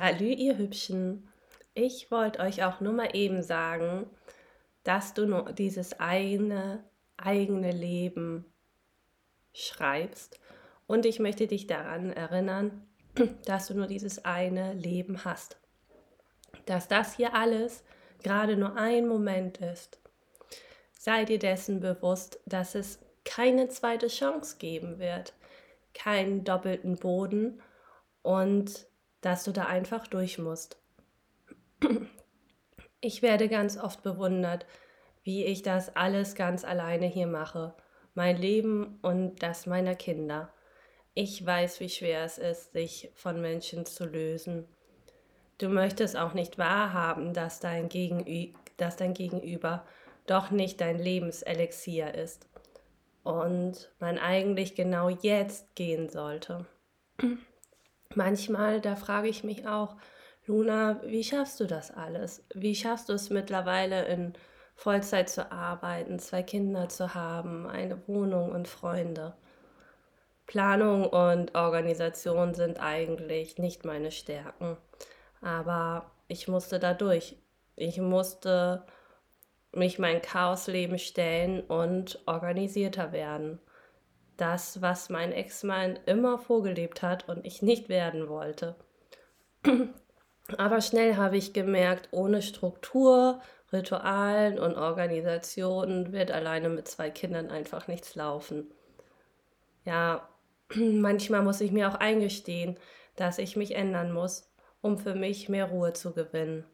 Salü, ihr Hübschen. Ich wollte euch auch nur mal eben sagen, dass du nur dieses eine eigene Leben schreibst. Und ich möchte dich daran erinnern, dass du nur dieses eine Leben hast. Dass das hier alles gerade nur ein Moment ist. Sei dir dessen bewusst, dass es keine zweite Chance geben wird, keinen doppelten Boden und dass du da einfach durch musst. Ich werde ganz oft bewundert, wie ich das alles ganz alleine hier mache, mein Leben und das meiner Kinder. Ich weiß, wie schwer es ist, sich von Menschen zu lösen. Du möchtest auch nicht wahrhaben, dass dein, Gegenü dass dein Gegenüber doch nicht dein Lebenselixier ist und man eigentlich genau jetzt gehen sollte. Manchmal, da frage ich mich auch, Luna, wie schaffst du das alles? Wie schaffst du es mittlerweile in Vollzeit zu arbeiten, zwei Kinder zu haben, eine Wohnung und Freunde? Planung und Organisation sind eigentlich nicht meine Stärken, aber ich musste da durch. Ich musste mich mein Chaosleben stellen und organisierter werden. Das, was mein Ex-Mann immer vorgelebt hat und ich nicht werden wollte. Aber schnell habe ich gemerkt, ohne Struktur, Ritualen und Organisationen wird alleine mit zwei Kindern einfach nichts laufen. Ja, manchmal muss ich mir auch eingestehen, dass ich mich ändern muss, um für mich mehr Ruhe zu gewinnen.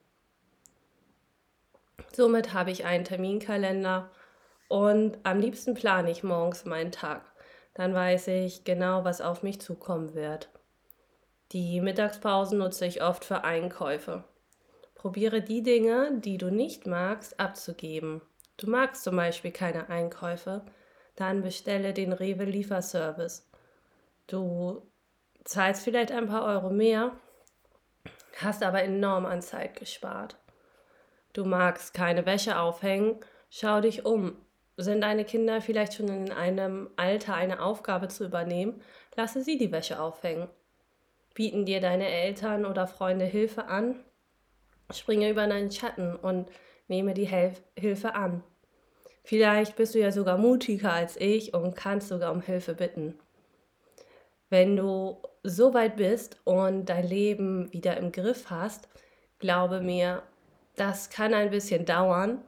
Somit habe ich einen Terminkalender und am liebsten plane ich morgens meinen Tag. Dann weiß ich genau, was auf mich zukommen wird. Die Mittagspausen nutze ich oft für Einkäufe. Probiere die Dinge, die du nicht magst, abzugeben. Du magst zum Beispiel keine Einkäufe, dann bestelle den Rewe Lieferservice. Du zahlst vielleicht ein paar Euro mehr, hast aber enorm an Zeit gespart. Du magst keine Wäsche aufhängen, schau dich um. Sind deine Kinder vielleicht schon in einem Alter, eine Aufgabe zu übernehmen? Lasse sie die Wäsche aufhängen. Bieten dir deine Eltern oder Freunde Hilfe an? Springe über deinen Schatten und nehme die Hel Hilfe an. Vielleicht bist du ja sogar mutiger als ich und kannst sogar um Hilfe bitten. Wenn du so weit bist und dein Leben wieder im Griff hast, glaube mir, das kann ein bisschen dauern,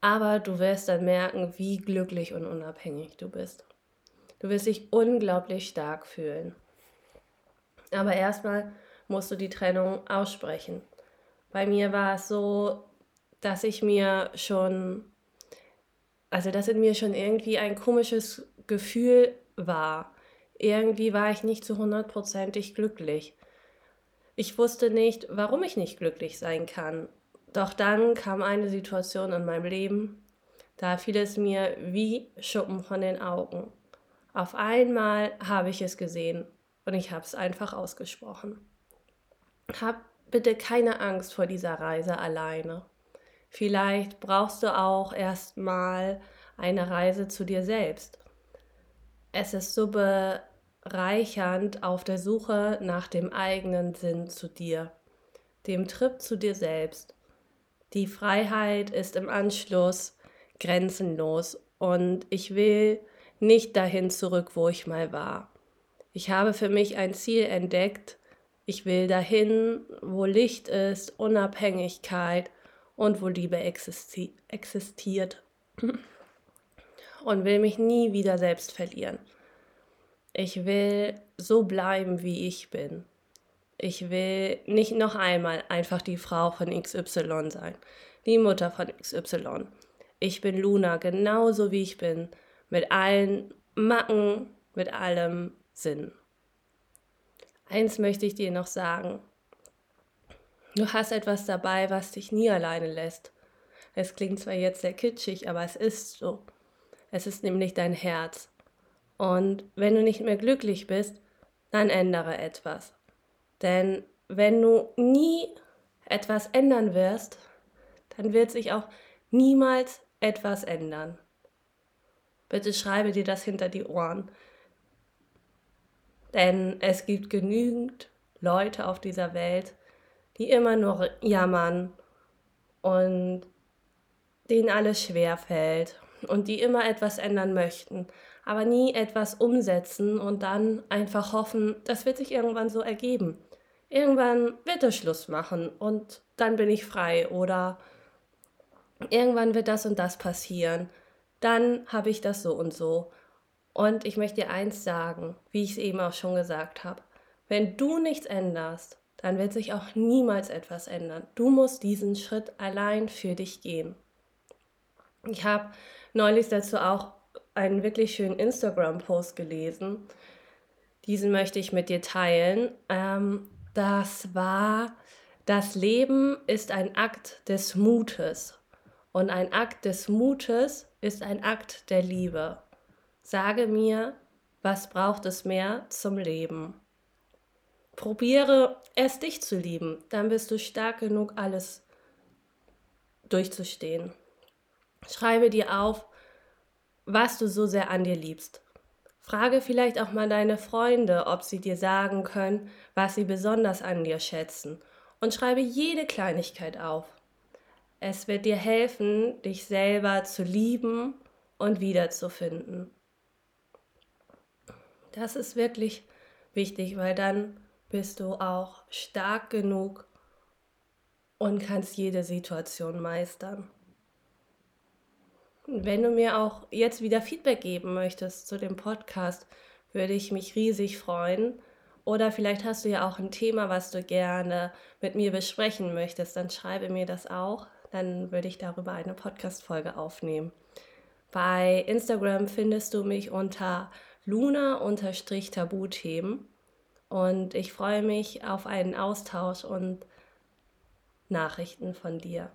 aber du wirst dann merken, wie glücklich und unabhängig du bist. Du wirst dich unglaublich stark fühlen. Aber erstmal musst du die Trennung aussprechen. Bei mir war es so, dass ich mir schon, also dass in mir schon irgendwie ein komisches Gefühl war. Irgendwie war ich nicht zu hundertprozentig glücklich. Ich wusste nicht, warum ich nicht glücklich sein kann. Doch dann kam eine Situation in meinem Leben, da fiel es mir wie Schuppen von den Augen. Auf einmal habe ich es gesehen und ich habe es einfach ausgesprochen. Hab bitte keine Angst vor dieser Reise alleine. Vielleicht brauchst du auch erstmal eine Reise zu dir selbst. Es ist so bereichernd auf der Suche nach dem eigenen Sinn zu dir, dem Trip zu dir selbst. Die Freiheit ist im Anschluss grenzenlos und ich will nicht dahin zurück, wo ich mal war. Ich habe für mich ein Ziel entdeckt. Ich will dahin, wo Licht ist, Unabhängigkeit und wo Liebe existi existiert. Und will mich nie wieder selbst verlieren. Ich will so bleiben, wie ich bin. Ich will nicht noch einmal einfach die Frau von XY sein, die Mutter von XY. Ich bin Luna, genauso wie ich bin, mit allen Macken, mit allem, Sinn. Eins möchte ich dir noch sagen. Du hast etwas dabei, was dich nie alleine lässt. Es klingt zwar jetzt sehr kitschig, aber es ist so. Es ist nämlich dein Herz. Und wenn du nicht mehr glücklich bist, dann ändere etwas. Denn wenn du nie etwas ändern wirst, dann wird sich auch niemals etwas ändern. Bitte schreibe dir das hinter die Ohren. Denn es gibt genügend Leute auf dieser Welt, die immer nur jammern und denen alles schwer fällt und die immer etwas ändern möchten, aber nie etwas umsetzen und dann einfach hoffen, das wird sich irgendwann so ergeben. Irgendwann wird er Schluss machen und dann bin ich frei oder irgendwann wird das und das passieren. Dann habe ich das so und so. Und ich möchte dir eins sagen, wie ich es eben auch schon gesagt habe. Wenn du nichts änderst, dann wird sich auch niemals etwas ändern. Du musst diesen Schritt allein für dich gehen. Ich habe neulich dazu auch einen wirklich schönen Instagram-Post gelesen. Diesen möchte ich mit dir teilen. Ähm, das war, das Leben ist ein Akt des Mutes. Und ein Akt des Mutes ist ein Akt der Liebe. Sage mir, was braucht es mehr zum Leben? Probiere erst dich zu lieben, dann bist du stark genug, alles durchzustehen. Schreibe dir auf, was du so sehr an dir liebst. Frage vielleicht auch mal deine Freunde, ob sie dir sagen können, was sie besonders an dir schätzen. Und schreibe jede Kleinigkeit auf. Es wird dir helfen, dich selber zu lieben und wiederzufinden. Das ist wirklich wichtig, weil dann bist du auch stark genug und kannst jede Situation meistern. Wenn du mir auch jetzt wieder Feedback geben möchtest zu dem Podcast, würde ich mich riesig freuen. Oder vielleicht hast du ja auch ein Thema, was du gerne mit mir besprechen möchtest, dann schreibe mir das auch. Dann würde ich darüber eine Podcast-Folge aufnehmen. Bei Instagram findest du mich unter luna-tabuthemen und ich freue mich auf einen Austausch und Nachrichten von dir.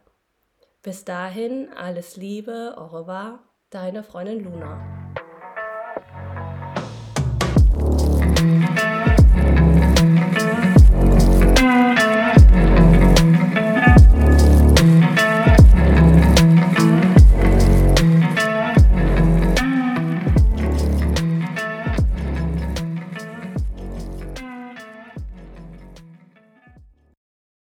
Bis dahin, alles Liebe, au revoir, deine Freundin Luna.